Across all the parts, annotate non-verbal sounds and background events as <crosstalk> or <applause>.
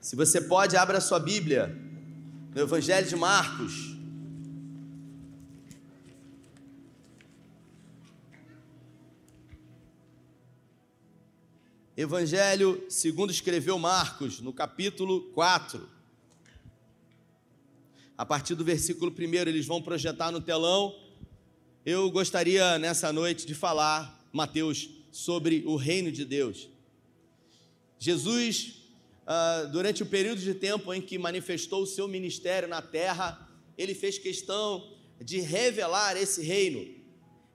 Se você pode, abra a sua Bíblia no Evangelho de Marcos. Evangelho segundo escreveu Marcos, no capítulo 4. A partir do versículo 1, eles vão projetar no telão. Eu gostaria nessa noite de falar, Mateus, sobre o reino de Deus. Jesus uh, durante o período de tempo em que manifestou o seu ministério na terra, ele fez questão de revelar esse reino,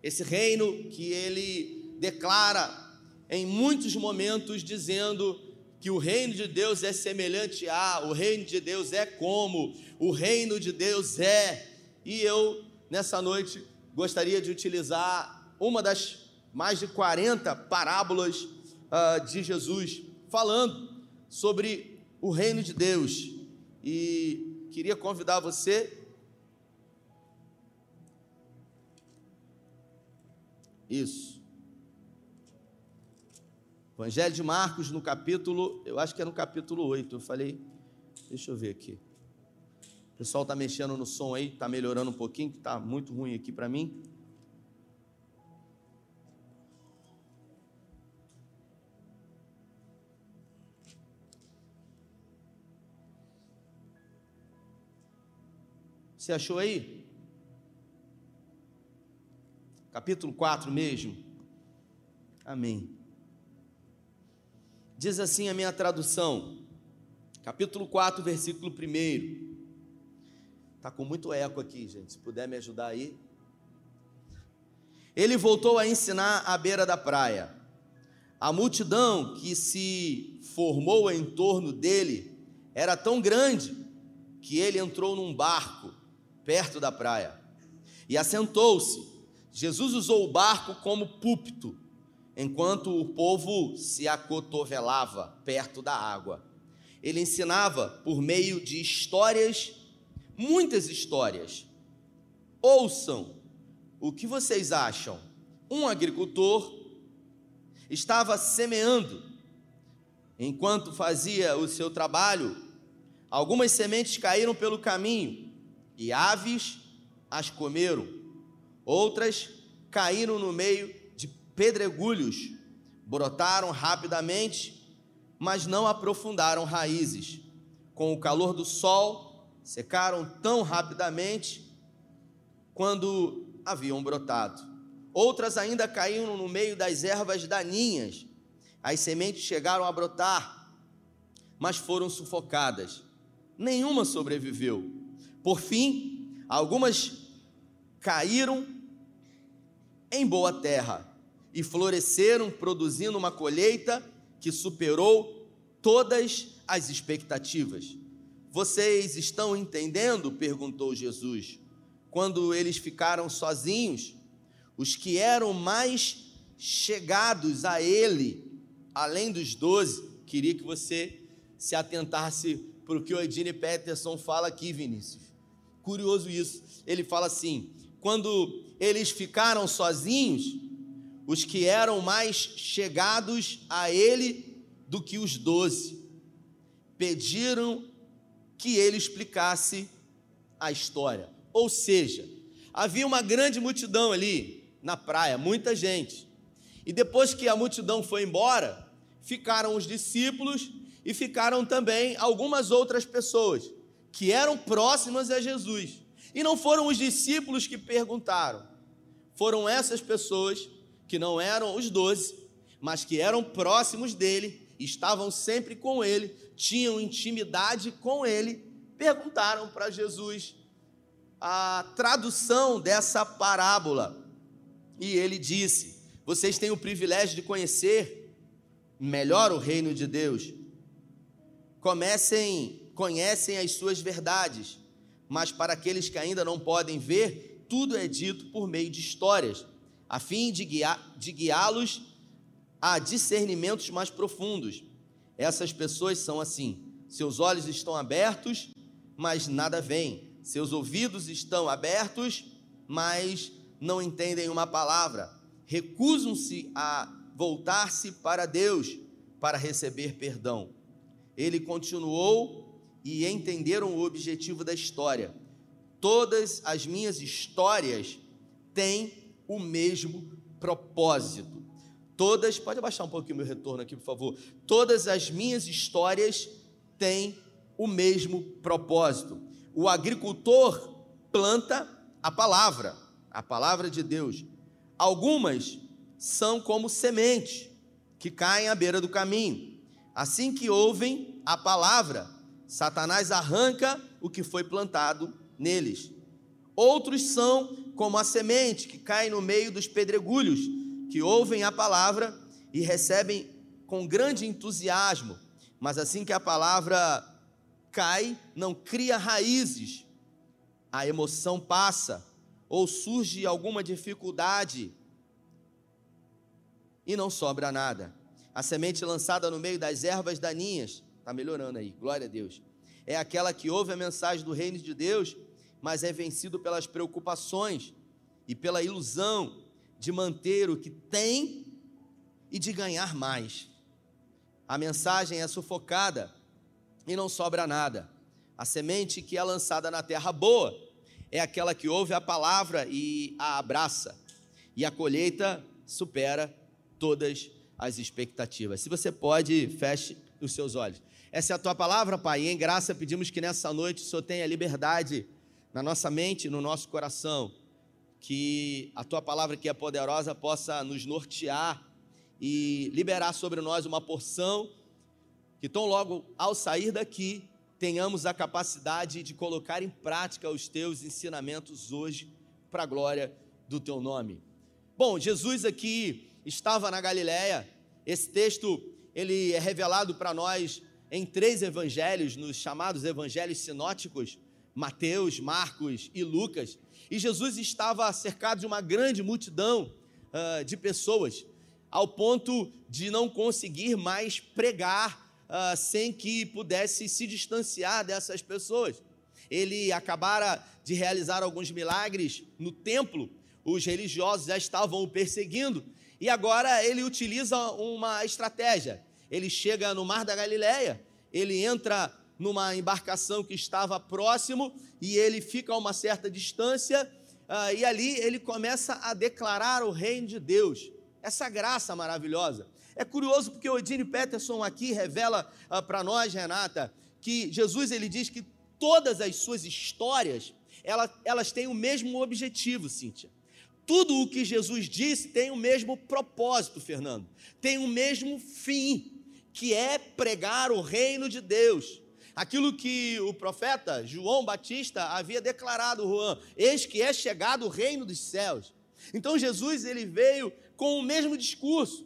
esse reino que ele declara em muitos momentos, dizendo que o reino de Deus é semelhante a, o reino de Deus é como, o reino de Deus é. E eu, nessa noite, gostaria de utilizar uma das mais de 40 parábolas uh, de Jesus, falando sobre o reino de Deus. E queria convidar você. Isso. Evangelho de Marcos, no capítulo, eu acho que é no capítulo 8. Eu falei, deixa eu ver aqui. O pessoal está mexendo no som aí, está melhorando um pouquinho, que está muito ruim aqui para mim. Você achou aí? Capítulo 4 mesmo. Amém. Diz assim a minha tradução, capítulo 4, versículo 1. Está com muito eco aqui, gente. Se puder me ajudar aí. Ele voltou a ensinar à beira da praia. A multidão que se formou em torno dele era tão grande que ele entrou num barco perto da praia, e assentou-se. Jesus usou o barco como púlpito, enquanto o povo se acotovelava perto da água. Ele ensinava por meio de histórias, muitas histórias. Ouçam, o que vocês acham? Um agricultor estava semeando. Enquanto fazia o seu trabalho, algumas sementes caíram pelo caminho e aves as comeram. Outras caíram no meio de pedregulhos, brotaram rapidamente, mas não aprofundaram raízes. Com o calor do sol, secaram tão rapidamente quando haviam brotado. Outras ainda caíram no meio das ervas daninhas. As sementes chegaram a brotar, mas foram sufocadas. Nenhuma sobreviveu por fim, algumas caíram em boa terra e floresceram, produzindo uma colheita que superou todas as expectativas. Vocês estão entendendo? perguntou Jesus. Quando eles ficaram sozinhos, os que eram mais chegados a Ele, além dos doze, queria que você se atentasse para o que o Edine Peterson fala aqui, Vinícius curioso isso. Ele fala assim: quando eles ficaram sozinhos, os que eram mais chegados a ele do que os doze pediram que ele explicasse a história. Ou seja, havia uma grande multidão ali na praia, muita gente. E depois que a multidão foi embora, ficaram os discípulos e ficaram também algumas outras pessoas que eram próximas a Jesus. E não foram os discípulos que perguntaram, foram essas pessoas que não eram os doze, mas que eram próximos dele, estavam sempre com ele, tinham intimidade com ele, perguntaram para Jesus a tradução dessa parábola. E ele disse: Vocês têm o privilégio de conhecer melhor o reino de Deus. Comecem conhecem as suas verdades, mas para aqueles que ainda não podem ver, tudo é dito por meio de histórias, a fim de, de guiá-los a discernimentos mais profundos. Essas pessoas são assim: seus olhos estão abertos, mas nada veem, seus ouvidos estão abertos, mas não entendem uma palavra, recusam-se a voltar-se para Deus para receber perdão. ele continuou e entenderam o objetivo da história. Todas as minhas histórias têm o mesmo propósito. Todas, pode abaixar um pouquinho o meu retorno aqui, por favor. Todas as minhas histórias têm o mesmo propósito. O agricultor planta a palavra, a palavra de Deus. Algumas são como semente que caem à beira do caminho. Assim que ouvem a palavra, Satanás arranca o que foi plantado neles. Outros são como a semente que cai no meio dos pedregulhos, que ouvem a palavra e recebem com grande entusiasmo, mas assim que a palavra cai, não cria raízes, a emoção passa, ou surge alguma dificuldade e não sobra nada. A semente lançada no meio das ervas daninhas, está melhorando aí, glória a Deus. É aquela que ouve a mensagem do reino de Deus, mas é vencido pelas preocupações e pela ilusão de manter o que tem e de ganhar mais. A mensagem é sufocada e não sobra nada. A semente que é lançada na terra boa é aquela que ouve a palavra e a abraça, e a colheita supera todas as expectativas. Se você pode, feche os seus olhos. Essa é a tua palavra, Pai, e em graça pedimos que nessa noite o Senhor tenha liberdade na nossa mente, no nosso coração, que a tua palavra que é poderosa possa nos nortear e liberar sobre nós uma porção que tão logo ao sair daqui tenhamos a capacidade de colocar em prática os teus ensinamentos hoje para a glória do teu nome. Bom, Jesus aqui estava na Galiléia. Esse texto ele é revelado para nós em três evangelhos, nos chamados evangelhos sinóticos, Mateus, Marcos e Lucas. E Jesus estava cercado de uma grande multidão uh, de pessoas, ao ponto de não conseguir mais pregar uh, sem que pudesse se distanciar dessas pessoas. Ele acabara de realizar alguns milagres no templo, os religiosos já estavam o perseguindo, e agora ele utiliza uma estratégia. Ele chega no Mar da Galileia, ele entra numa embarcação que estava próximo e ele fica a uma certa distância, uh, e ali ele começa a declarar o reino de Deus, essa graça maravilhosa. É curioso porque o Edine Peterson aqui revela uh, para nós, Renata, que Jesus ele diz que todas as suas histórias elas, elas têm o mesmo objetivo, Cíntia. Tudo o que Jesus disse tem o mesmo propósito, Fernando, tem o mesmo fim, que é pregar o reino de Deus. Aquilo que o profeta João Batista havia declarado, Juan, eis que é chegado o reino dos céus. Então Jesus ele veio com o mesmo discurso.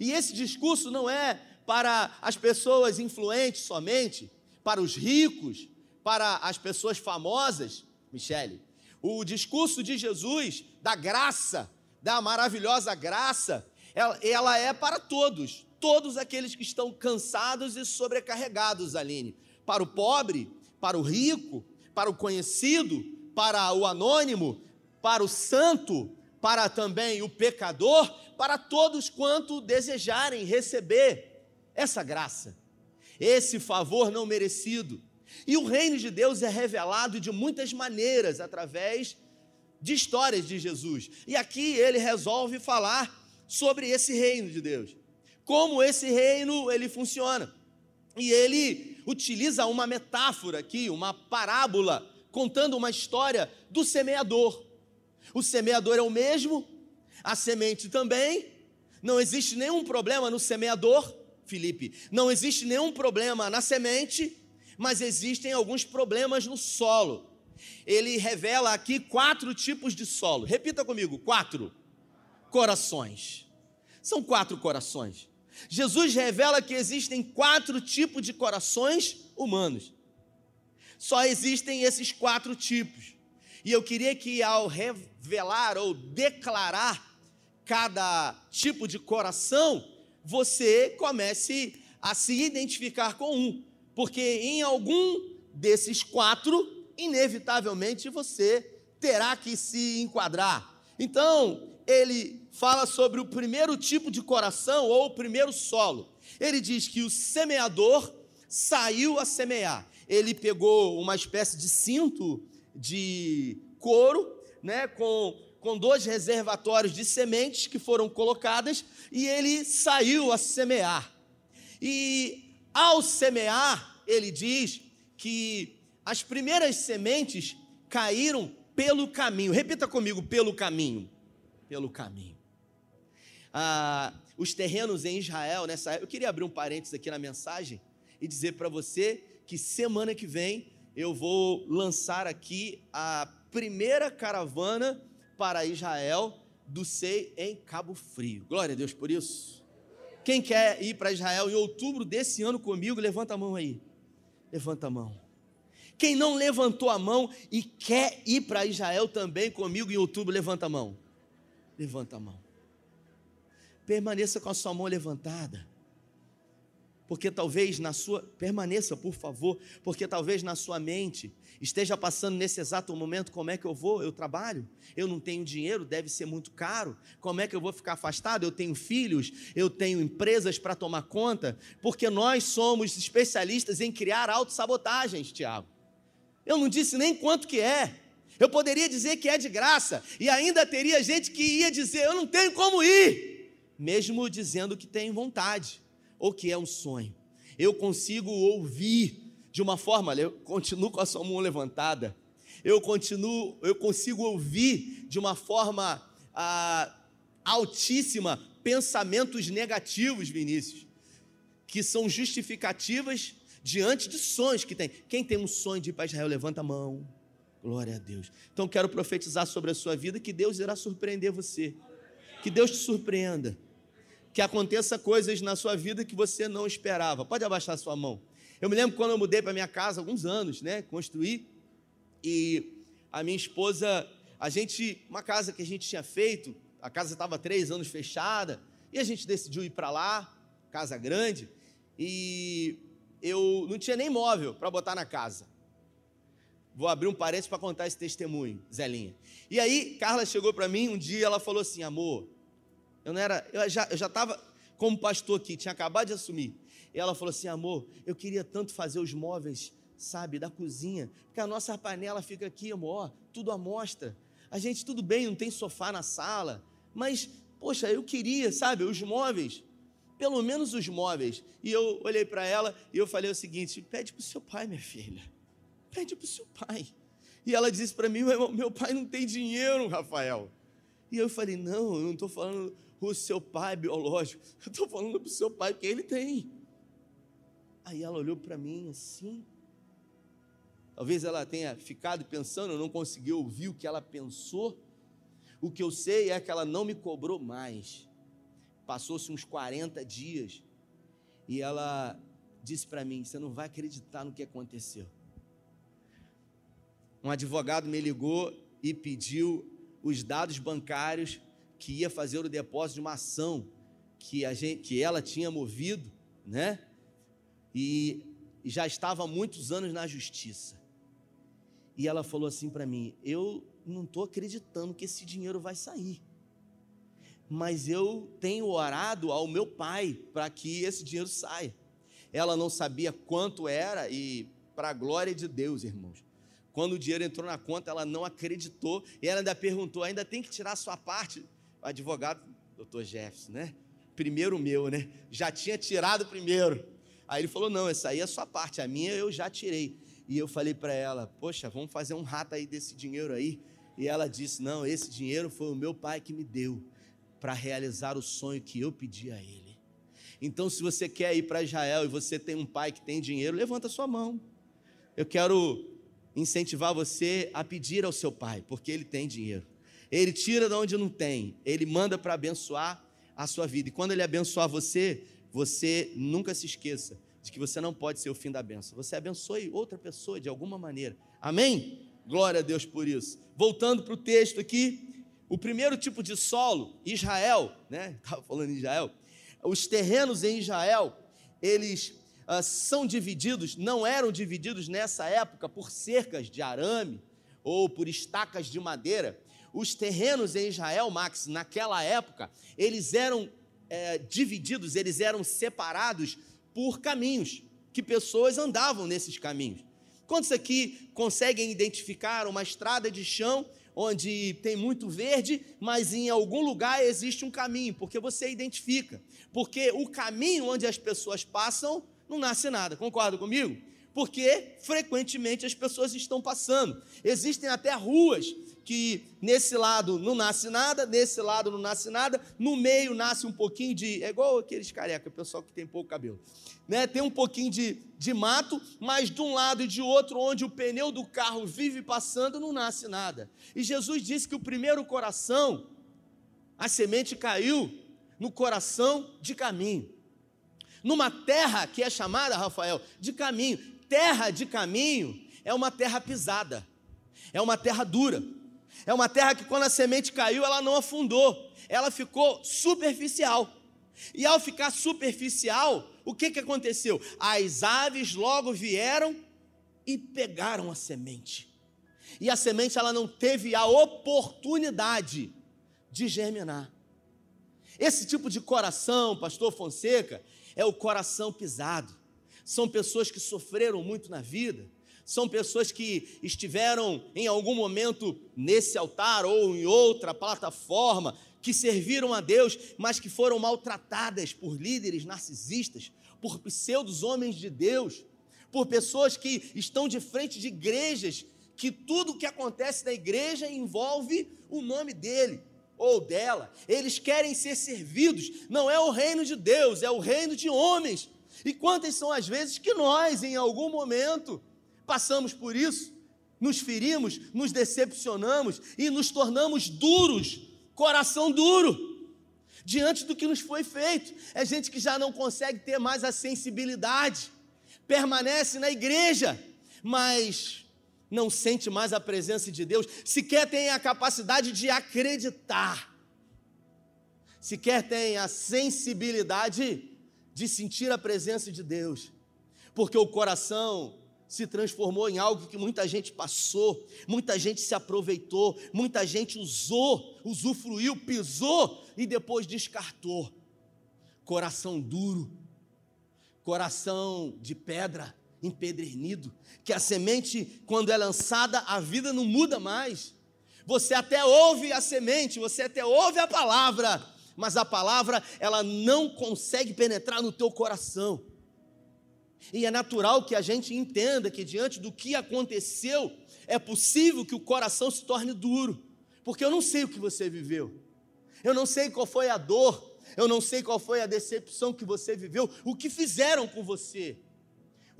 E esse discurso não é para as pessoas influentes somente, para os ricos, para as pessoas famosas, Michele. O discurso de Jesus, da graça, da maravilhosa graça, ela, ela é para todos, todos aqueles que estão cansados e sobrecarregados, Aline. Para o pobre, para o rico, para o conhecido, para o anônimo, para o santo, para também o pecador, para todos quanto desejarem receber essa graça, esse favor não merecido. E o reino de Deus é revelado de muitas maneiras através de histórias de Jesus. E aqui ele resolve falar sobre esse reino de Deus. Como esse reino ele funciona. E ele utiliza uma metáfora aqui, uma parábola, contando uma história do semeador. O semeador é o mesmo, a semente também. Não existe nenhum problema no semeador, Felipe. Não existe nenhum problema na semente, mas existem alguns problemas no solo. Ele revela aqui quatro tipos de solo. Repita comigo: quatro corações. São quatro corações. Jesus revela que existem quatro tipos de corações humanos. Só existem esses quatro tipos. E eu queria que ao revelar ou declarar cada tipo de coração, você comece a se identificar com um, porque em algum desses quatro, inevitavelmente você terá que se enquadrar. Então, ele fala sobre o primeiro tipo de coração ou o primeiro solo. Ele diz que o semeador saiu a semear. Ele pegou uma espécie de cinto de couro, né, com, com dois reservatórios de sementes que foram colocadas, e ele saiu a semear. E ao semear, ele diz que as primeiras sementes caíram pelo caminho. Repita comigo: pelo caminho. Pelo caminho. Ah, os terrenos em Israel, nessa eu queria abrir um parênteses aqui na mensagem e dizer para você que semana que vem eu vou lançar aqui a primeira caravana para Israel do SEI em Cabo Frio. Glória a Deus por isso. Quem quer ir para Israel em outubro desse ano comigo, levanta a mão aí. Levanta a mão. Quem não levantou a mão e quer ir para Israel também comigo em outubro, levanta a mão. Levanta a mão. Permaneça com a sua mão levantada porque talvez na sua permaneça, por favor, porque talvez na sua mente esteja passando nesse exato momento como é que eu vou? Eu trabalho, eu não tenho dinheiro, deve ser muito caro. Como é que eu vou ficar afastado? Eu tenho filhos, eu tenho empresas para tomar conta, porque nós somos especialistas em criar autossabotagens, Tiago. Eu não disse nem quanto que é. Eu poderia dizer que é de graça, e ainda teria gente que ia dizer: "Eu não tenho como ir", mesmo dizendo que tem vontade ou que é um sonho. Eu consigo ouvir de uma forma, eu continuo com a sua mão levantada. Eu continuo, eu consigo ouvir de uma forma ah, altíssima pensamentos negativos, Vinícius, que são justificativas diante de sonhos que tem. Quem tem um sonho de ir para Israel, levanta a mão. Glória a Deus. Então quero profetizar sobre a sua vida que Deus irá surpreender você. Que Deus te surpreenda que aconteça coisas na sua vida que você não esperava. Pode abaixar sua mão. Eu me lembro quando eu mudei para minha casa, alguns anos, né? Construí. E a minha esposa, a gente, uma casa que a gente tinha feito, a casa estava três anos fechada, e a gente decidiu ir para lá, casa grande, e eu não tinha nem móvel para botar na casa. Vou abrir um parênteses para contar esse testemunho, Zelinha. E aí, Carla chegou para mim um dia, ela falou assim: amor, eu não era, eu já estava como pastor aqui, tinha acabado de assumir. E ela falou assim: "Amor, eu queria tanto fazer os móveis, sabe, da cozinha, porque a nossa panela fica aqui, amor, tudo à mostra. A gente tudo bem, não tem sofá na sala, mas poxa, eu queria, sabe, os móveis, pelo menos os móveis. E eu olhei para ela e eu falei o seguinte: pede para o seu pai, minha filha, pede para o seu pai. E ela disse para mim: meu pai não tem dinheiro, Rafael. E eu falei: não, eu não estou falando o seu pai biológico, <laughs> eu estou falando para o seu pai que ele tem. Aí ela olhou para mim assim. Talvez ela tenha ficado pensando, eu não consegui ouvir o que ela pensou. O que eu sei é que ela não me cobrou mais. Passou-se uns 40 dias e ela disse para mim: Você não vai acreditar no que aconteceu. Um advogado me ligou e pediu os dados bancários que ia fazer o depósito de uma ação que, a gente, que ela tinha movido, né? E, já estava há muitos anos na justiça. E ela falou assim para mim: Eu não estou acreditando que esse dinheiro vai sair. Mas eu tenho orado ao meu pai para que esse dinheiro saia. Ela não sabia quanto era, e para a glória de Deus, irmãos, quando o dinheiro entrou na conta, ela não acreditou e ela ainda perguntou: ainda tem que tirar a sua parte? O advogado, doutor Jefferson, né? Primeiro meu, né? Já tinha tirado primeiro. Aí ele falou: não, essa aí é a sua parte, a minha eu já tirei. E eu falei para ela: poxa, vamos fazer um rato aí desse dinheiro aí. E ela disse: não, esse dinheiro foi o meu pai que me deu para realizar o sonho que eu pedi a ele. Então, se você quer ir para Israel e você tem um pai que tem dinheiro, levanta sua mão. Eu quero incentivar você a pedir ao seu pai, porque ele tem dinheiro. Ele tira de onde não tem, ele manda para abençoar a sua vida. E quando ele abençoar você, você nunca se esqueça de que você não pode ser o fim da benção. Você abençoe outra pessoa de alguma maneira. Amém? Glória a Deus por isso. Voltando para o texto aqui, o primeiro tipo de solo, Israel, né? <laughs> Estava falando em Israel. Os terrenos em Israel, eles ah, são divididos, não eram divididos nessa época por cercas de arame ou por estacas de madeira. Os terrenos em Israel, Max, naquela época, eles eram é, divididos, eles eram separados por caminhos. que pessoas andavam nesses caminhos. Quantos aqui conseguem identificar uma estrada de chão onde tem muito verde, mas em algum lugar existe um caminho, porque você identifica. Porque o caminho onde as pessoas passam não nasce nada, concorda comigo? Porque frequentemente as pessoas estão passando. Existem até ruas que nesse lado não nasce nada, nesse lado não nasce nada, no meio nasce um pouquinho de. É igual aqueles careca, pessoal que tem pouco cabelo. Né? Tem um pouquinho de, de mato, mas de um lado e de outro, onde o pneu do carro vive passando, não nasce nada. E Jesus disse que o primeiro coração, a semente caiu no coração de caminho. Numa terra que é chamada, Rafael, de caminho. Terra de caminho é uma terra pisada, é uma terra dura é uma terra que, quando a semente caiu, ela não afundou, ela ficou superficial. E ao ficar superficial, o que, que aconteceu? As aves logo vieram e pegaram a semente. E a semente ela não teve a oportunidade de germinar. Esse tipo de coração, pastor Fonseca, é o coração pisado. São pessoas que sofreram muito na vida, são pessoas que estiveram em algum momento nesse altar ou em outra plataforma, que serviram a Deus, mas que foram maltratadas por líderes narcisistas, por pseudos homens de Deus, por pessoas que estão de frente de igrejas, que tudo o que acontece na igreja envolve o nome dele ou dela. Eles querem ser servidos, não é o reino de Deus, é o reino de homens. E quantas são as vezes que nós, em algum momento, passamos por isso, nos ferimos, nos decepcionamos e nos tornamos duros, coração duro, diante do que nos foi feito. É gente que já não consegue ter mais a sensibilidade, permanece na igreja, mas não sente mais a presença de Deus, sequer tem a capacidade de acreditar, sequer tem a sensibilidade de sentir a presença de Deus, porque o coração se transformou em algo que muita gente passou, muita gente se aproveitou, muita gente usou, usufruiu, pisou e depois descartou. Coração duro, coração de pedra, empedernido, que a semente, quando é lançada, a vida não muda mais. Você até ouve a semente, você até ouve a palavra, mas a palavra ela não consegue penetrar no teu coração. E é natural que a gente entenda que diante do que aconteceu, é possível que o coração se torne duro, porque eu não sei o que você viveu, eu não sei qual foi a dor, eu não sei qual foi a decepção que você viveu, o que fizeram com você.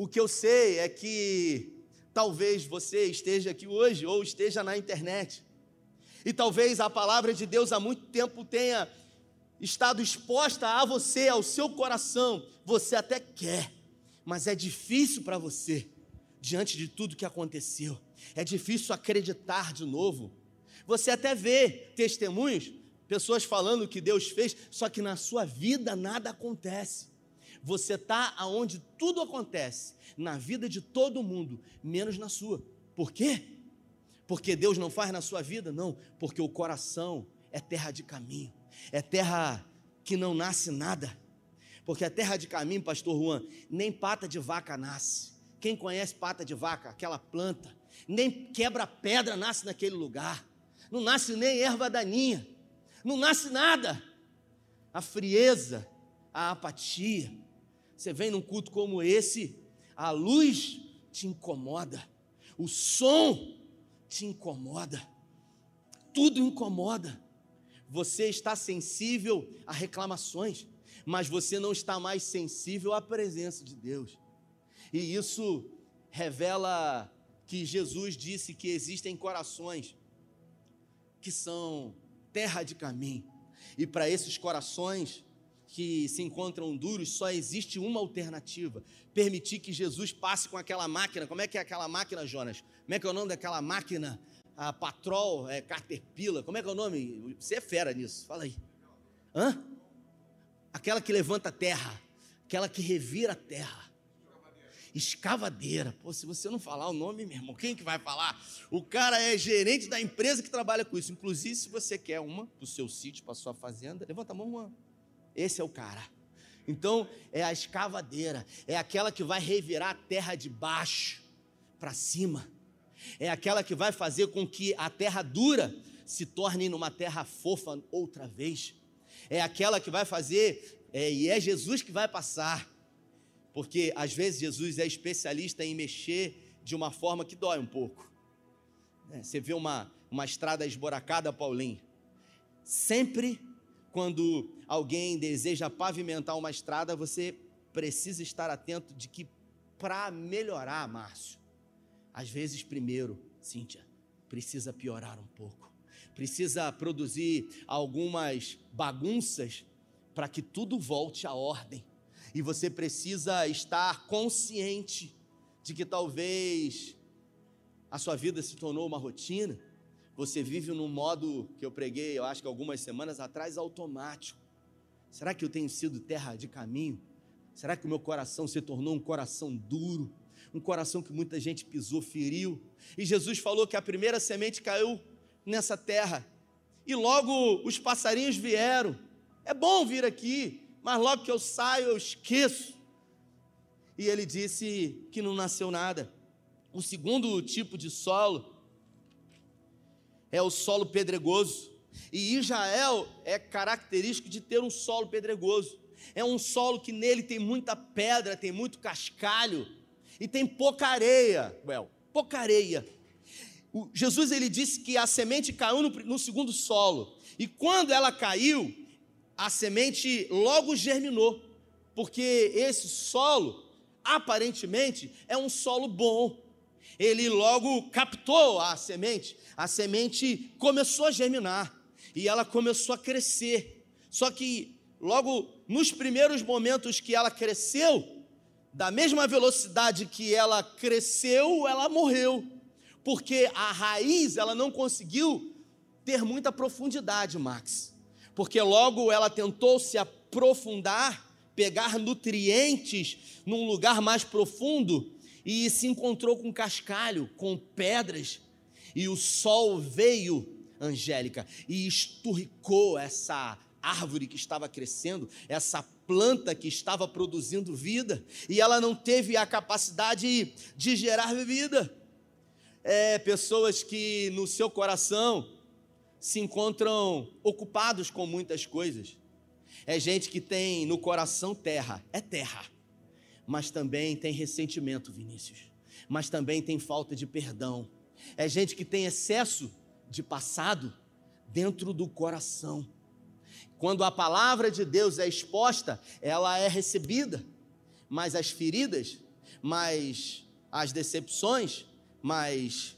O que eu sei é que talvez você esteja aqui hoje ou esteja na internet, e talvez a palavra de Deus há muito tempo tenha estado exposta a você, ao seu coração, você até quer mas é difícil para você, diante de tudo que aconteceu, é difícil acreditar de novo. Você até vê testemunhos, pessoas falando o que Deus fez, só que na sua vida nada acontece. Você está aonde tudo acontece, na vida de todo mundo, menos na sua. Por quê? Porque Deus não faz na sua vida? Não, porque o coração é terra de caminho, é terra que não nasce nada. Porque a terra de caminho, pastor Juan, nem pata de vaca nasce. Quem conhece pata de vaca, aquela planta, nem quebra-pedra nasce naquele lugar. Não nasce nem erva daninha. Não nasce nada. A frieza, a apatia. Você vem num culto como esse, a luz te incomoda, o som te incomoda, tudo incomoda. Você está sensível a reclamações mas você não está mais sensível à presença de Deus. E isso revela que Jesus disse que existem corações que são terra de caminho. E para esses corações que se encontram duros, só existe uma alternativa: permitir que Jesus passe com aquela máquina. Como é que é aquela máquina, Jonas? Como é que é o nome daquela máquina? A Patrol, é, Caterpillar, como é que é o nome? Você é fera nisso, fala aí. Hã? aquela que levanta a terra, aquela que revira a terra. Escavadeira. Pô, se você não falar o nome, meu irmão, quem que vai falar? O cara é gerente da empresa que trabalha com isso. Inclusive, se você quer uma para o seu sítio, para sua fazenda, levanta a mão, uma. Esse é o cara. Então, é a escavadeira, é aquela que vai revirar a terra de baixo para cima. É aquela que vai fazer com que a terra dura se torne numa terra fofa outra vez. É aquela que vai fazer, é, e é Jesus que vai passar. Porque às vezes Jesus é especialista em mexer de uma forma que dói um pouco. É, você vê uma, uma estrada esboracada, Paulinho. Sempre quando alguém deseja pavimentar uma estrada, você precisa estar atento de que para melhorar, Márcio, às vezes primeiro, Cíntia, precisa piorar um pouco. Precisa produzir algumas bagunças para que tudo volte à ordem. E você precisa estar consciente de que talvez a sua vida se tornou uma rotina você vive num modo que eu preguei, eu acho que algumas semanas atrás, automático. Será que eu tenho sido terra de caminho? Será que o meu coração se tornou um coração duro? Um coração que muita gente pisou, feriu? E Jesus falou que a primeira semente caiu nessa terra. E logo os passarinhos vieram. É bom vir aqui, mas logo que eu saio eu esqueço. E ele disse que não nasceu nada. O segundo tipo de solo é o solo pedregoso. E Israel é característico de ter um solo pedregoso. É um solo que nele tem muita pedra, tem muito cascalho e tem pouca areia. Well, pouca areia. O, Jesus ele disse que a semente caiu no, no segundo solo. E quando ela caiu, a semente logo germinou. Porque esse solo, aparentemente, é um solo bom ele logo captou a semente, a semente começou a germinar e ela começou a crescer. Só que logo nos primeiros momentos que ela cresceu, da mesma velocidade que ela cresceu, ela morreu, porque a raiz ela não conseguiu ter muita profundidade, Max. Porque logo ela tentou se aprofundar, pegar nutrientes num lugar mais profundo, e se encontrou com cascalho, com pedras, e o sol veio, Angélica, e esturricou essa árvore que estava crescendo, essa planta que estava produzindo vida, e ela não teve a capacidade de gerar vida. É, pessoas que no seu coração se encontram ocupados com muitas coisas. É gente que tem no coração terra, é terra mas também tem ressentimento, Vinícius. Mas também tem falta de perdão. É gente que tem excesso de passado dentro do coração. Quando a palavra de Deus é exposta, ela é recebida, mas as feridas, mas as decepções, mas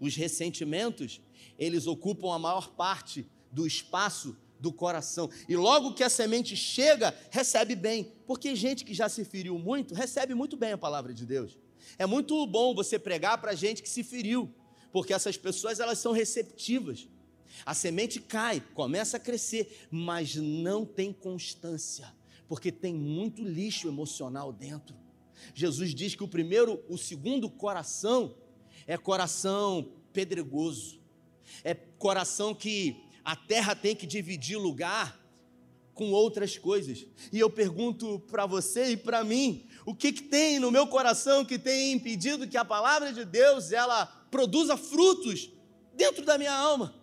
os ressentimentos, eles ocupam a maior parte do espaço do coração. E logo que a semente chega, recebe bem. Porque gente que já se feriu muito, recebe muito bem a palavra de Deus. É muito bom você pregar para gente que se feriu, porque essas pessoas elas são receptivas. A semente cai, começa a crescer, mas não tem constância, porque tem muito lixo emocional dentro. Jesus diz que o primeiro, o segundo coração é coração pedregoso. É coração que a terra tem que dividir lugar com outras coisas. E eu pergunto para você e para mim, o que, que tem no meu coração que tem impedido que a palavra de Deus ela produza frutos dentro da minha alma?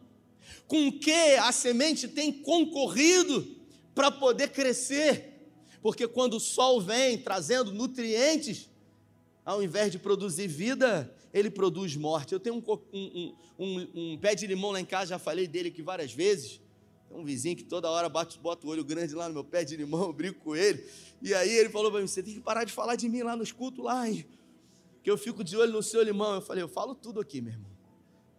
Com que a semente tem concorrido para poder crescer? Porque quando o sol vem trazendo nutrientes, ao invés de produzir vida, ele produz morte. Eu tenho um, um, um, um, pé de limão lá em casa, já falei dele aqui várias vezes. Tem um vizinho que toda hora bate, bota o olho grande lá no meu pé de limão, <laughs> eu brinco com ele. E aí ele falou para mim: você tem que parar de falar de mim lá nos cultos lá, hein? que eu fico de olho no seu limão. Eu falei: eu falo tudo aqui, meu irmão.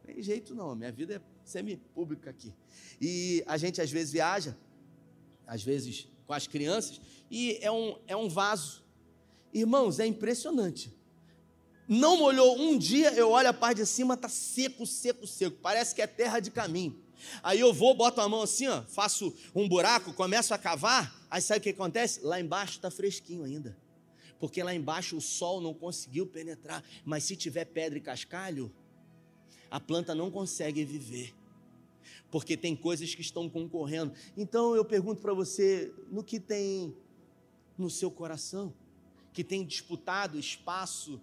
Não tem jeito não, minha vida é semi-pública aqui. E a gente às vezes viaja, às vezes com as crianças, e é um, é um vaso. Irmãos, é impressionante não molhou um dia, eu olho a parte de cima, tá seco, seco, seco. Parece que é terra de caminho. Aí eu vou, boto a mão assim, ó, faço um buraco, começo a cavar. Aí sabe o que acontece? Lá embaixo está fresquinho ainda. Porque lá embaixo o sol não conseguiu penetrar. Mas se tiver pedra e cascalho, a planta não consegue viver. porque tem coisas que estão concorrendo. Então eu pergunto para você, no que tem no seu coração, que tem disputado espaço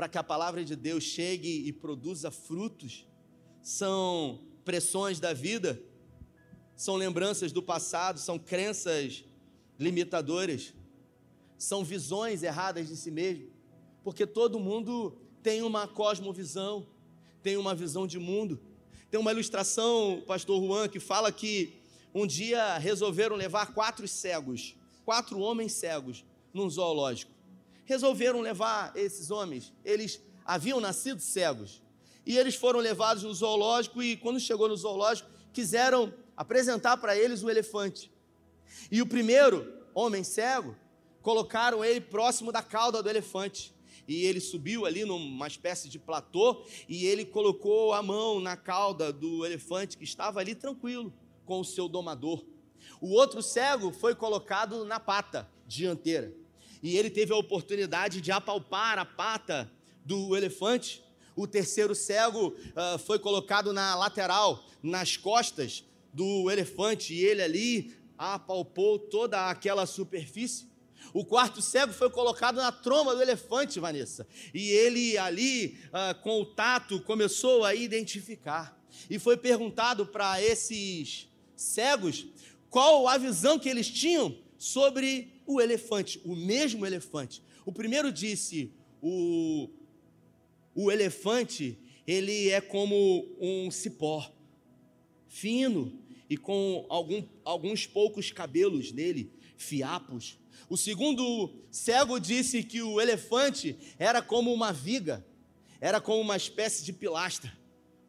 para que a palavra de Deus chegue e produza frutos? São pressões da vida? São lembranças do passado? São crenças limitadoras? São visões erradas de si mesmo? Porque todo mundo tem uma cosmovisão, tem uma visão de mundo. Tem uma ilustração, pastor Juan, que fala que um dia resolveram levar quatro cegos, quatro homens cegos, num zoológico. Resolveram levar esses homens, eles haviam nascido cegos. E eles foram levados no zoológico e quando chegou no zoológico, quiseram apresentar para eles o elefante. E o primeiro homem cego, colocaram ele próximo da cauda do elefante e ele subiu ali numa espécie de platô e ele colocou a mão na cauda do elefante que estava ali tranquilo com o seu domador. O outro cego foi colocado na pata dianteira e ele teve a oportunidade de apalpar a pata do elefante. O terceiro cego uh, foi colocado na lateral, nas costas do elefante, e ele ali apalpou toda aquela superfície. O quarto cego foi colocado na tromba do elefante, Vanessa. E ele ali, ah, com o tato, começou a identificar. E foi perguntado para esses cegos qual a visão que eles tinham sobre o elefante, o mesmo elefante. O primeiro disse: o, o elefante, ele é como um cipó, fino e com algum, alguns poucos cabelos nele, fiapos. O segundo cego disse que o elefante era como uma viga, era como uma espécie de pilastra,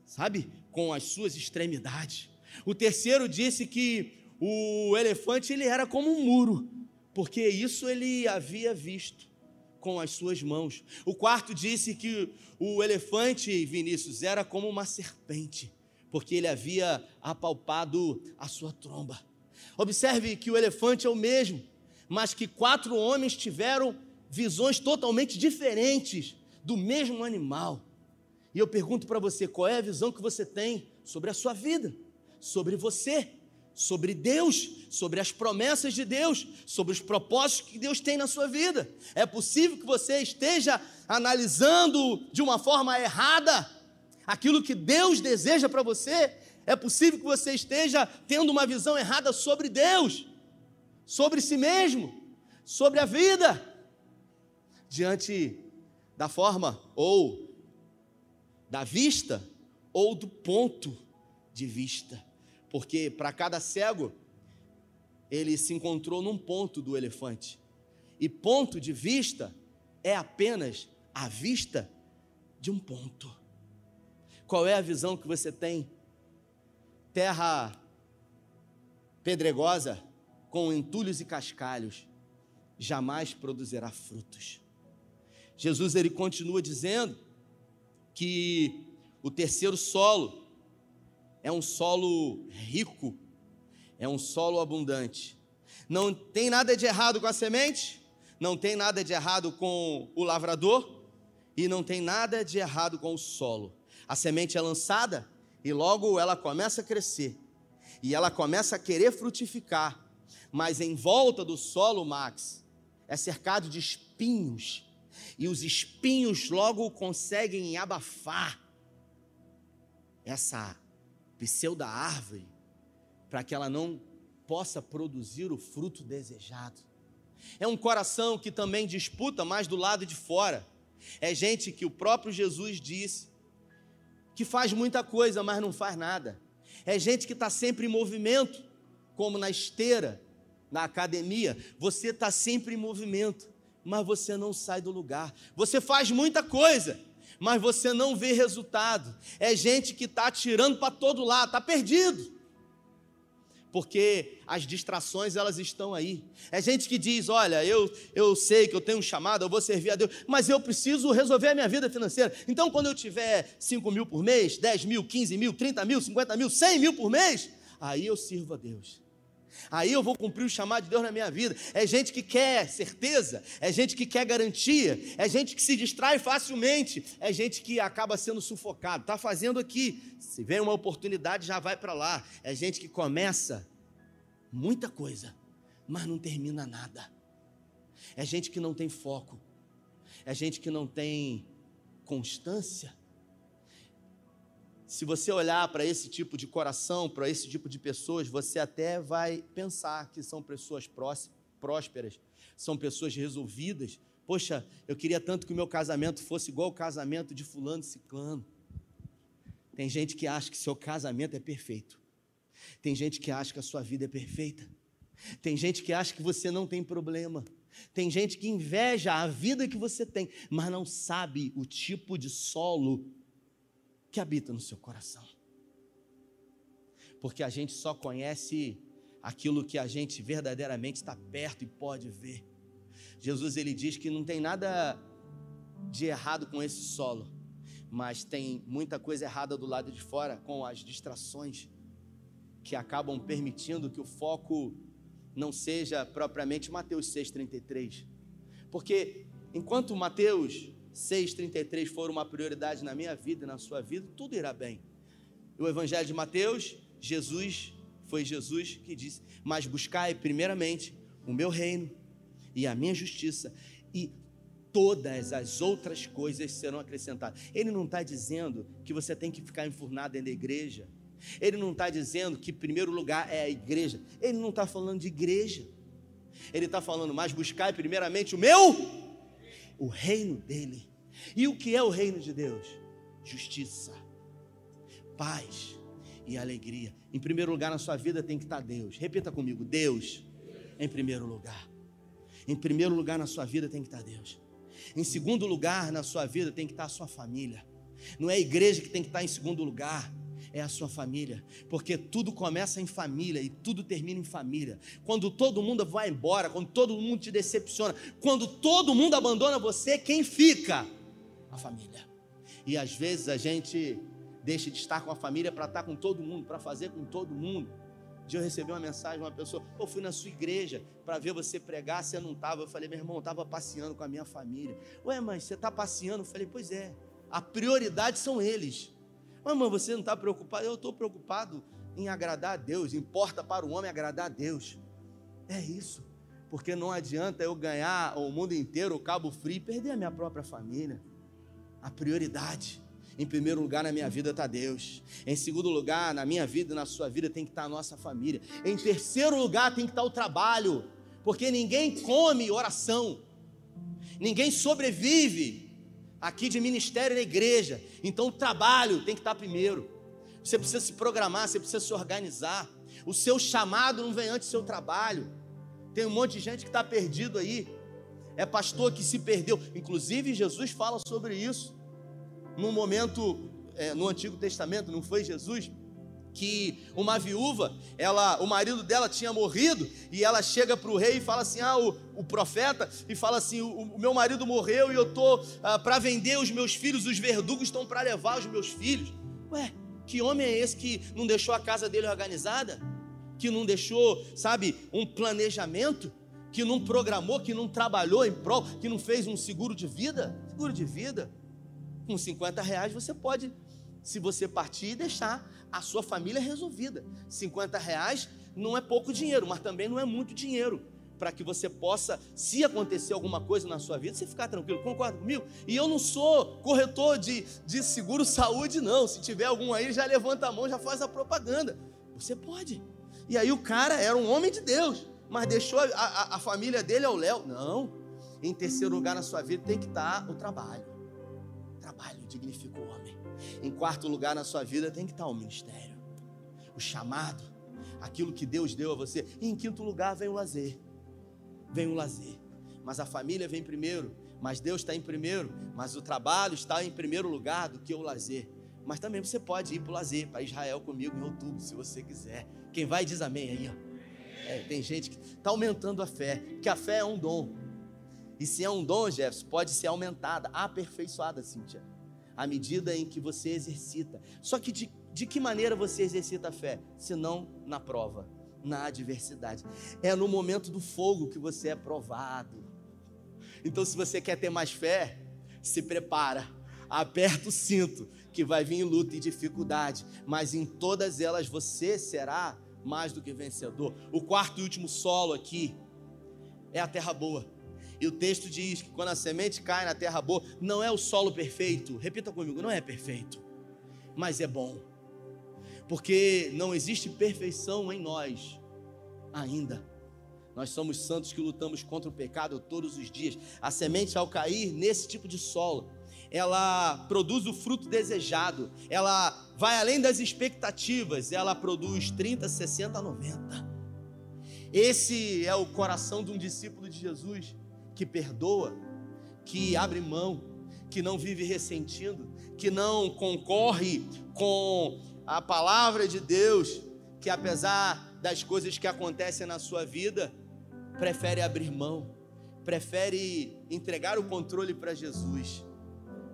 sabe? Com as suas extremidades. O terceiro disse que o elefante ele era como um muro, porque isso ele havia visto com as suas mãos. O quarto disse que o elefante, Vinícius, era como uma serpente, porque ele havia apalpado a sua tromba. Observe que o elefante é o mesmo, mas que quatro homens tiveram visões totalmente diferentes do mesmo animal. E eu pergunto para você, qual é a visão que você tem sobre a sua vida, sobre você, sobre Deus, sobre as promessas de Deus, sobre os propósitos que Deus tem na sua vida? É possível que você esteja analisando de uma forma errada aquilo que Deus deseja para você? É possível que você esteja tendo uma visão errada sobre Deus? sobre si mesmo, sobre a vida, diante da forma ou da vista ou do ponto de vista. Porque para cada cego, ele se encontrou num ponto do elefante. E ponto de vista é apenas a vista de um ponto. Qual é a visão que você tem? Terra pedregosa, com entulhos e cascalhos, jamais produzirá frutos. Jesus ele continua dizendo que o terceiro solo é um solo rico, é um solo abundante. Não tem nada de errado com a semente, não tem nada de errado com o lavrador e não tem nada de errado com o solo. A semente é lançada e logo ela começa a crescer e ela começa a querer frutificar mas em volta do solo, Max, é cercado de espinhos, e os espinhos logo conseguem abafar essa pseuda árvore para que ela não possa produzir o fruto desejado. É um coração que também disputa mais do lado de fora. É gente que o próprio Jesus disse que faz muita coisa, mas não faz nada. É gente que está sempre em movimento, como na esteira, na academia, você está sempre em movimento, mas você não sai do lugar. Você faz muita coisa, mas você não vê resultado. É gente que está tirando para todo lado, está perdido. Porque as distrações elas estão aí. É gente que diz: Olha, eu, eu sei que eu tenho um chamado, eu vou servir a Deus, mas eu preciso resolver a minha vida financeira. Então, quando eu tiver 5 mil por mês, 10 mil, 15 mil, 30 mil, 50 mil, 100 mil por mês, aí eu sirvo a Deus. Aí eu vou cumprir o chamado de Deus na minha vida. É gente que quer certeza, é gente que quer garantia, é gente que se distrai facilmente, é gente que acaba sendo sufocado. Está fazendo aqui, se vem uma oportunidade, já vai para lá. É gente que começa muita coisa, mas não termina nada. É gente que não tem foco, é gente que não tem constância. Se você olhar para esse tipo de coração, para esse tipo de pessoas, você até vai pensar que são pessoas prósperas, são pessoas resolvidas. Poxa, eu queria tanto que o meu casamento fosse igual o casamento de fulano ciclano. Tem gente que acha que seu casamento é perfeito. Tem gente que acha que a sua vida é perfeita. Tem gente que acha que você não tem problema. Tem gente que inveja a vida que você tem, mas não sabe o tipo de solo que habita no seu coração. Porque a gente só conhece aquilo que a gente verdadeiramente está perto e pode ver. Jesus ele diz que não tem nada de errado com esse solo, mas tem muita coisa errada do lado de fora com as distrações que acabam permitindo que o foco não seja propriamente Mateus 6:33. Porque enquanto Mateus 6,33 for uma prioridade na minha vida e na sua vida, tudo irá bem. O Evangelho de Mateus, Jesus, foi Jesus que disse: Mas buscai primeiramente o meu reino e a minha justiça, e todas as outras coisas serão acrescentadas. Ele não está dizendo que você tem que ficar enfurnado dentro da igreja. Ele não está dizendo que primeiro lugar é a igreja. Ele não está falando de igreja. Ele está falando, mas buscai primeiramente o meu o reino dele. E o que é o reino de Deus? Justiça, paz e alegria. Em primeiro lugar na sua vida tem que estar Deus. Repita comigo: Deus em primeiro lugar. Em primeiro lugar na sua vida tem que estar Deus. Em segundo lugar na sua vida tem que estar a sua família. Não é a igreja que tem que estar em segundo lugar é a sua família, porque tudo começa em família e tudo termina em família. Quando todo mundo vai embora, quando todo mundo te decepciona, quando todo mundo abandona você, quem fica? A família. E às vezes a gente deixa de estar com a família para estar com todo mundo, para fazer com todo mundo. Um dia eu recebi uma mensagem de uma pessoa, eu fui na sua igreja para ver você pregar, você não estava. Eu falei, meu irmão, eu estava passeando com a minha família. Ué, mas você está passeando? Eu falei, pois é, a prioridade são eles. Mamãe, você não está preocupado? Eu estou preocupado em agradar a Deus. Importa para o homem agradar a Deus. É isso. Porque não adianta eu ganhar o mundo inteiro, o cabo frio, e perder a minha própria família. A prioridade. Em primeiro lugar na minha vida está Deus. Em segundo lugar, na minha vida e na sua vida tem que estar tá a nossa família. Em terceiro lugar tem que estar tá o trabalho. Porque ninguém come oração. Ninguém sobrevive aqui de ministério na igreja. Então o trabalho tem que estar primeiro. Você precisa se programar, você precisa se organizar. O seu chamado não vem antes do seu trabalho. Tem um monte de gente que está perdido aí. É pastor que se perdeu. Inclusive, Jesus fala sobre isso. Num momento, é, no Antigo Testamento, não foi Jesus? Que uma viúva, ela, o marido dela tinha morrido, e ela chega para o rei e fala assim: Ah, o, o profeta, e fala assim: O, o meu marido morreu e eu estou ah, para vender os meus filhos, os verdugos estão para levar os meus filhos. Ué, que homem é esse que não deixou a casa dele organizada? Que não deixou, sabe, um planejamento? Que não programou, que não trabalhou em prol, que não fez um seguro de vida? Seguro de vida, com 50 reais você pode, se você partir e deixar a sua família resolvida. 50 reais não é pouco dinheiro, mas também não é muito dinheiro. Para que você possa, se acontecer alguma coisa na sua vida, você ficar tranquilo. Concorda comigo? E eu não sou corretor de, de seguro saúde, não. Se tiver algum aí, já levanta a mão, já faz a propaganda. Você pode. E aí o cara era um homem de Deus, mas deixou a, a, a família dele ao léu. Não. Em terceiro lugar na sua vida tem que estar o trabalho. Trabalho homem. Em quarto lugar na sua vida tem que estar o ministério, o chamado, aquilo que Deus deu a você. E em quinto lugar vem o lazer. Vem o lazer. Mas a família vem primeiro, mas Deus está em primeiro, mas o trabalho está em primeiro lugar do que o lazer. Mas também você pode ir para o lazer, para Israel comigo em outubro, se você quiser. Quem vai diz amém aí, ó. É, tem gente que está aumentando a fé, que a fé é um dom. E se é um dom, Jefferson, pode ser aumentada, aperfeiçoada, Cíntia à medida em que você exercita. Só que de, de que maneira você exercita a fé? Se não na prova. na adversidade. É no momento do fogo que você é provado. Então, se você quer ter mais fé, se prepara, aperta o cinto, que vai vir luta e dificuldade, mas em todas elas você será mais do que vencedor. O quarto e último solo aqui é a terra boa. E o texto diz que quando a semente cai na terra boa, não é o solo perfeito. Repita comigo, não é perfeito, mas é bom. Porque não existe perfeição em nós ainda. Nós somos santos que lutamos contra o pecado todos os dias. A semente, ao cair nesse tipo de solo, ela produz o fruto desejado, ela vai além das expectativas, ela produz 30, 60, 90. Esse é o coração de um discípulo de Jesus que perdoa, que abre mão, que não vive ressentindo, que não concorre com a palavra de Deus, que apesar das coisas que acontecem na sua vida, prefere abrir mão, prefere entregar o controle para Jesus,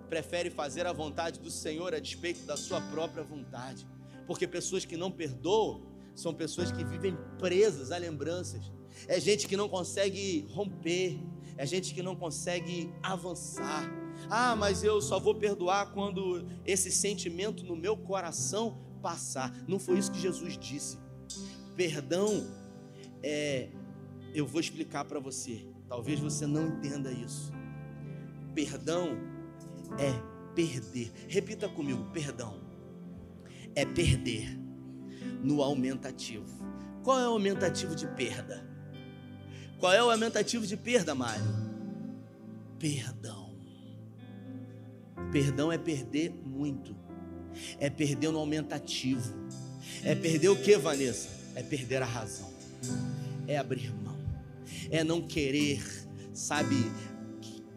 prefere fazer a vontade do Senhor a despeito da sua própria vontade. Porque pessoas que não perdoam são pessoas que vivem presas a lembranças. É gente que não consegue romper, é gente que não consegue avançar. Ah, mas eu só vou perdoar quando esse sentimento no meu coração passar. Não foi isso que Jesus disse. Perdão é eu vou explicar para você. Talvez você não entenda isso. Perdão é perder. Repita comigo: perdão é perder no aumentativo. Qual é o aumentativo de perda? Qual é o aumentativo de perda, Mário? Perdão. Perdão é perder muito. É perder no aumentativo. É perder o que, Vanessa? É perder a razão. É abrir mão é não querer, sabe,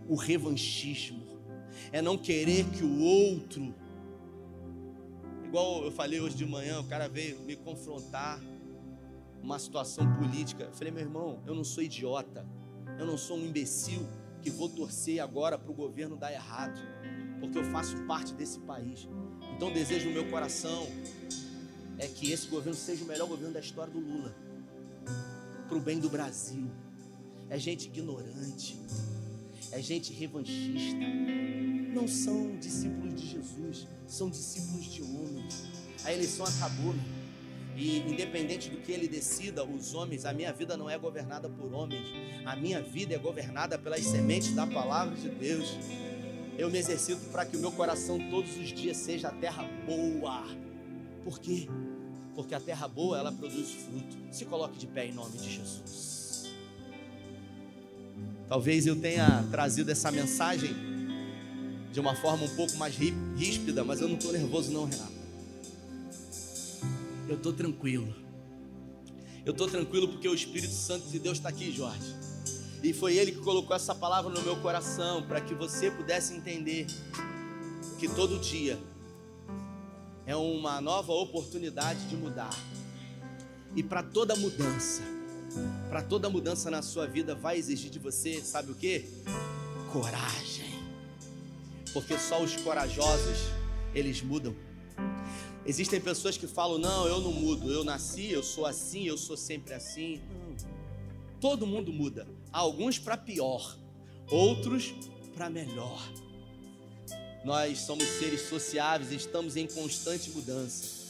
o revanchismo, é não querer que o outro, igual eu falei hoje de manhã, o cara veio me confrontar uma situação política. Eu falei, meu irmão, eu não sou idiota, eu não sou um imbecil que vou torcer agora para o governo dar errado, porque eu faço parte desse país. Então, desejo no meu coração é que esse governo seja o melhor governo da história do Lula, para o bem do Brasil é gente ignorante, é gente revanchista. Não são discípulos de Jesus, são discípulos de homens. A eleição acabou. E independente do que ele decida, os homens, a minha vida não é governada por homens, a minha vida é governada pelas sementes da palavra de Deus. Eu me exercito para que o meu coração todos os dias seja a terra boa. Por quê? Porque a terra boa ela produz fruto. Se coloque de pé em nome de Jesus. Talvez eu tenha trazido essa mensagem de uma forma um pouco mais ríspida, mas eu não estou nervoso, não, Renato. Eu estou tranquilo. Eu estou tranquilo porque o Espírito Santo de Deus está aqui, Jorge. E foi Ele que colocou essa palavra no meu coração para que você pudesse entender que todo dia é uma nova oportunidade de mudar. E para toda mudança, para toda mudança na sua vida vai exigir de você, sabe o que? Coragem. Porque só os corajosos eles mudam. Existem pessoas que falam: "Não, eu não mudo. Eu nasci, eu sou assim, eu sou sempre assim". Todo mundo muda. Alguns para pior, outros para melhor. Nós somos seres sociáveis, estamos em constante mudança.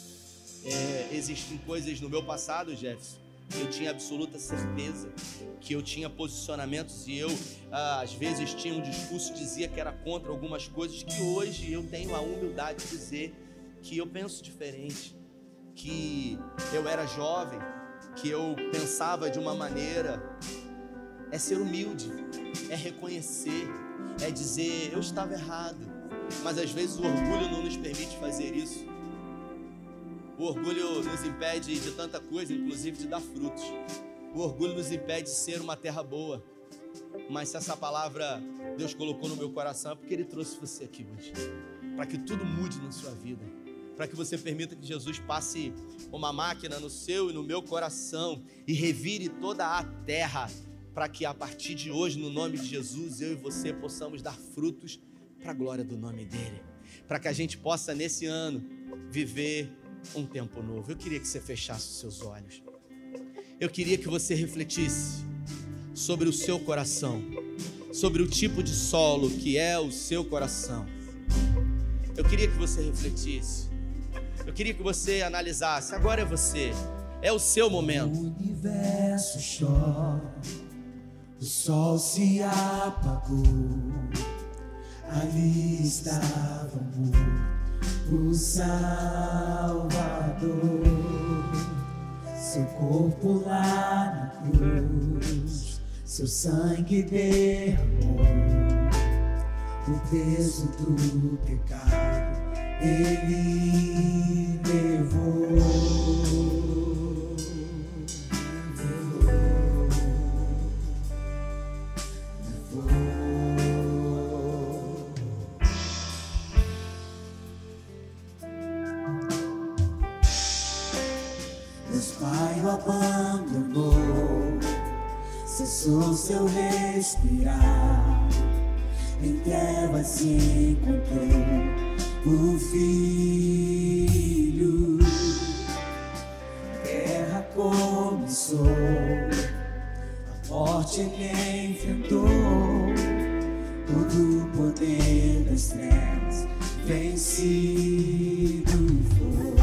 É, existem coisas no meu passado, Jefferson, eu tinha absoluta certeza que eu tinha posicionamentos e eu ah, às vezes tinha um discurso dizia que era contra algumas coisas que hoje eu tenho a humildade de dizer que eu penso diferente, que eu era jovem, que eu pensava de uma maneira é ser humilde, é reconhecer, é dizer eu estava errado, mas às vezes o orgulho não nos permite fazer isso. O orgulho nos impede de tanta coisa, inclusive de dar frutos. O orgulho nos impede de ser uma terra boa. Mas se essa palavra Deus colocou no meu coração, é porque Ele trouxe você aqui hoje. Para que tudo mude na sua vida. Para que você permita que Jesus passe uma máquina no seu e no meu coração e revire toda a terra. Para que a partir de hoje, no nome de Jesus, eu e você possamos dar frutos para a glória do nome dEle. Para que a gente possa, nesse ano, viver um tempo novo. Eu queria que você fechasse os seus olhos. eu queria que você refletisse sobre o seu coração, sobre o tipo de solo que é o seu coração. Eu queria que você refletisse. Eu queria que você analisasse. Agora é você. É o seu momento. O universo chora, o sol se apagou. Ali estava o Salvador. Seu corpo lá na cruz, seu sangue derramou o peso do pecado. Ele levou. Deus Pai o abandonou, cessou seu respirar. Em trevas se encontrou o Filho. Guerra começou, a morte ele enfrentou. Todo o poder das trevas vencido foi.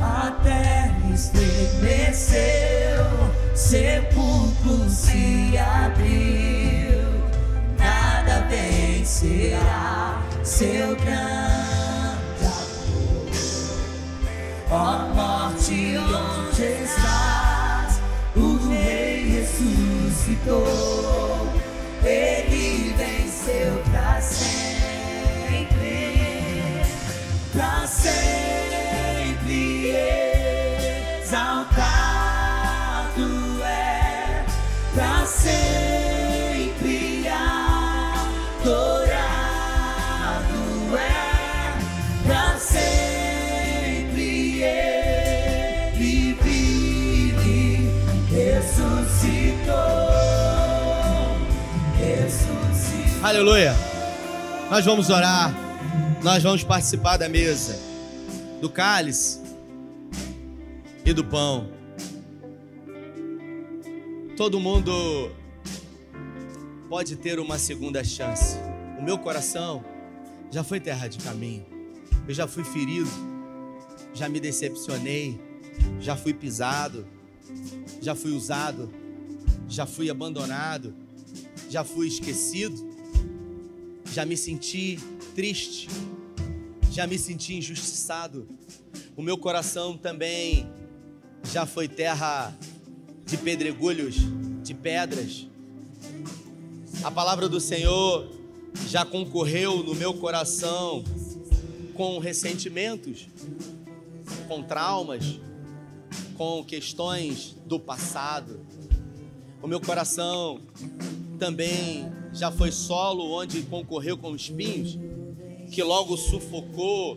A terra estremeceu, sepulcro se abriu, nada vencerá seu grande amor. Ó morte, onde Aleluia. Nós vamos orar. Nós vamos participar da mesa, do cálice e do pão. Todo mundo pode ter uma segunda chance. O meu coração já foi terra de caminho. Eu já fui ferido, já me decepcionei, já fui pisado, já fui usado, já fui abandonado, já fui esquecido, já me senti triste, já me senti injustiçado. O meu coração também já foi terra de pedregulhos, de pedras. A palavra do Senhor já concorreu no meu coração com ressentimentos, com traumas, com questões do passado. O meu coração também já foi solo onde concorreu com espinhos, que logo sufocou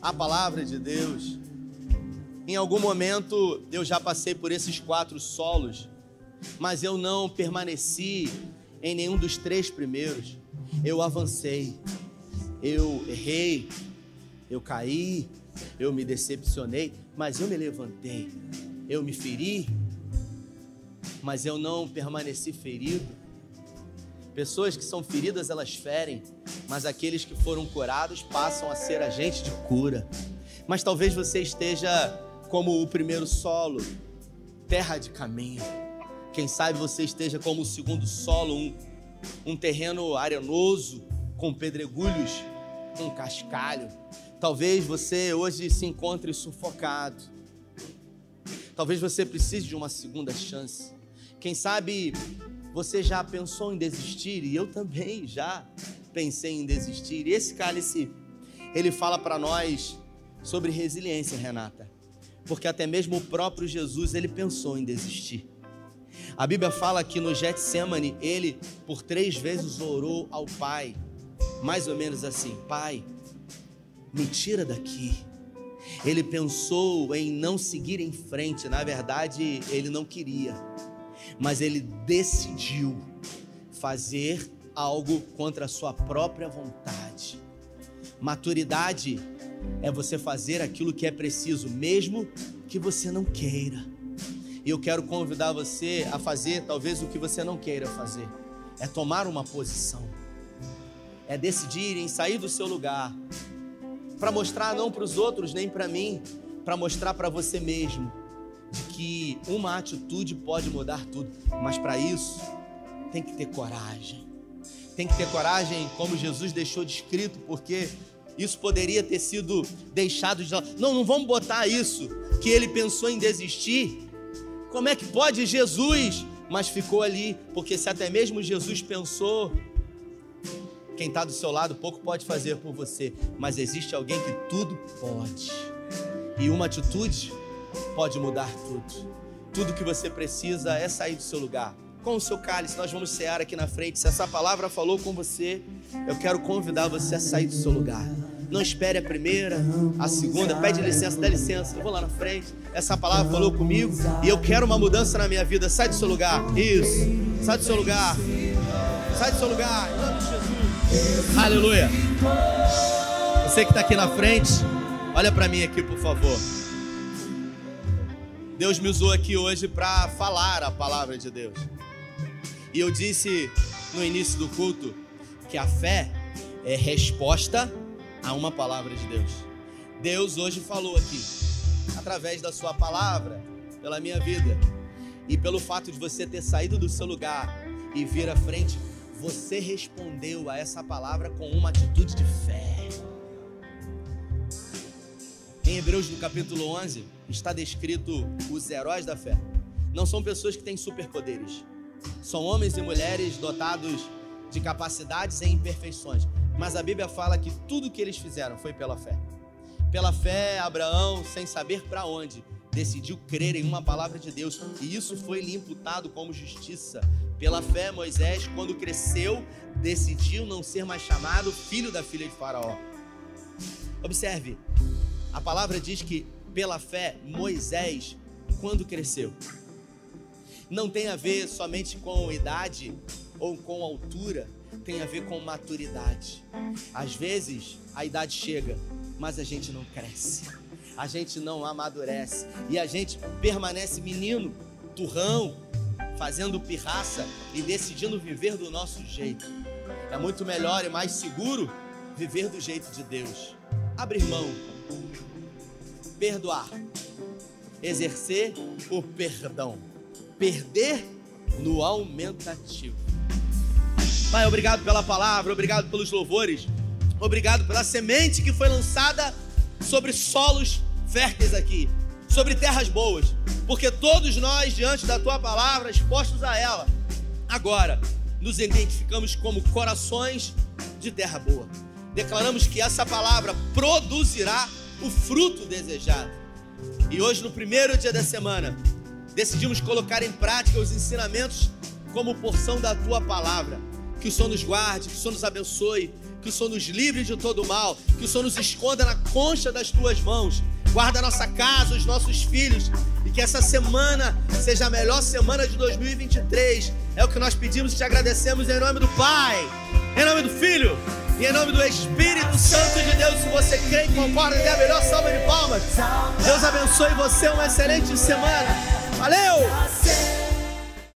a palavra de Deus. Em algum momento eu já passei por esses quatro solos, mas eu não permaneci em nenhum dos três primeiros. Eu avancei, eu errei, eu caí, eu me decepcionei, mas eu me levantei. Eu me feri, mas eu não permaneci ferido. Pessoas que são feridas, elas ferem, mas aqueles que foram curados passam a ser agente de cura. Mas talvez você esteja como o primeiro solo, terra de caminho. Quem sabe você esteja como o segundo solo, um, um terreno arenoso, com pedregulhos, com cascalho. Talvez você hoje se encontre sufocado. Talvez você precise de uma segunda chance. Quem sabe você já pensou em desistir e eu também já pensei em desistir. E esse cálice, ele fala para nós sobre resiliência, Renata. Porque até mesmo o próprio Jesus, ele pensou em desistir. A Bíblia fala que no Getsemane, ele por três vezes orou ao Pai, mais ou menos assim: Pai, me tira daqui. Ele pensou em não seguir em frente, na verdade, ele não queria, mas ele decidiu fazer algo contra a sua própria vontade. Maturidade é você fazer aquilo que é preciso, mesmo que você não queira. E eu quero convidar você a fazer talvez o que você não queira fazer. É tomar uma posição. É decidir em sair do seu lugar. Para mostrar não para os outros, nem para mim, para mostrar para você mesmo de que uma atitude pode mudar tudo. Mas para isso, tem que ter coragem. Tem que ter coragem, como Jesus deixou descrito, porque isso poderia ter sido deixado de lado. Não, não vamos botar isso, que ele pensou em desistir. Como é que pode Jesus? Mas ficou ali, porque se até mesmo Jesus pensou, quem está do seu lado pouco pode fazer por você, mas existe alguém que tudo pode. E uma atitude pode mudar tudo. Tudo que você precisa é sair do seu lugar. Com o seu cálice, nós vamos cear aqui na frente. Se essa palavra falou com você, eu quero convidar você a sair do seu lugar. Não espere a primeira, a segunda, pede licença, dá licença, eu vou lá na frente. Essa palavra falou comigo e eu quero uma mudança na minha vida. Sai do seu lugar. Isso. Sai do seu lugar. Sai do seu lugar. Em nome de Jesus. Aleluia. Você que está aqui na frente, olha para mim aqui, por favor. Deus me usou aqui hoje para falar a palavra de Deus. E eu disse no início do culto que a fé é resposta a uma palavra de Deus. Deus hoje falou aqui, através da sua palavra, pela minha vida, e pelo fato de você ter saído do seu lugar e vir à frente, você respondeu a essa palavra com uma atitude de fé. Em Hebreus no capítulo 11 está descrito os heróis da fé. Não são pessoas que têm superpoderes. São homens e mulheres dotados de capacidades e imperfeições. Mas a Bíblia fala que tudo que eles fizeram foi pela fé. Pela fé, Abraão, sem saber para onde, decidiu crer em uma palavra de Deus e isso foi lhe imputado como justiça. Pela fé, Moisés, quando cresceu, decidiu não ser mais chamado filho da filha de Faraó. Observe, a palavra diz que pela fé, Moisés, quando cresceu, não tem a ver somente com idade ou com altura, tem a ver com maturidade. Às vezes a idade chega, mas a gente não cresce, a gente não amadurece e a gente permanece menino, turrão, fazendo pirraça e decidindo viver do nosso jeito. É muito melhor e mais seguro viver do jeito de Deus. Abrir mão, perdoar, exercer o perdão perder no aumentativo. Pai, obrigado pela palavra, obrigado pelos louvores, obrigado pela semente que foi lançada sobre solos férteis aqui, sobre terras boas, porque todos nós, diante da tua palavra, expostos a ela, agora nos identificamos como corações de terra boa. Declaramos que essa palavra produzirá o fruto desejado. E hoje, no primeiro dia da semana, decidimos colocar em prática os ensinamentos como porção da tua palavra. Que o Senhor nos guarde, que o Senhor nos abençoe, que o Senhor nos livre de todo mal, que o Senhor nos esconda na concha das tuas mãos. Guarda a nossa casa, os nossos filhos e que essa semana seja a melhor semana de 2023. É o que nós pedimos e te agradecemos em nome do Pai, em nome do Filho e em nome do Espírito Santo de Deus. Se você crê e concorda, dê a melhor salva de palmas. Deus abençoe você, uma excelente semana. Valeu!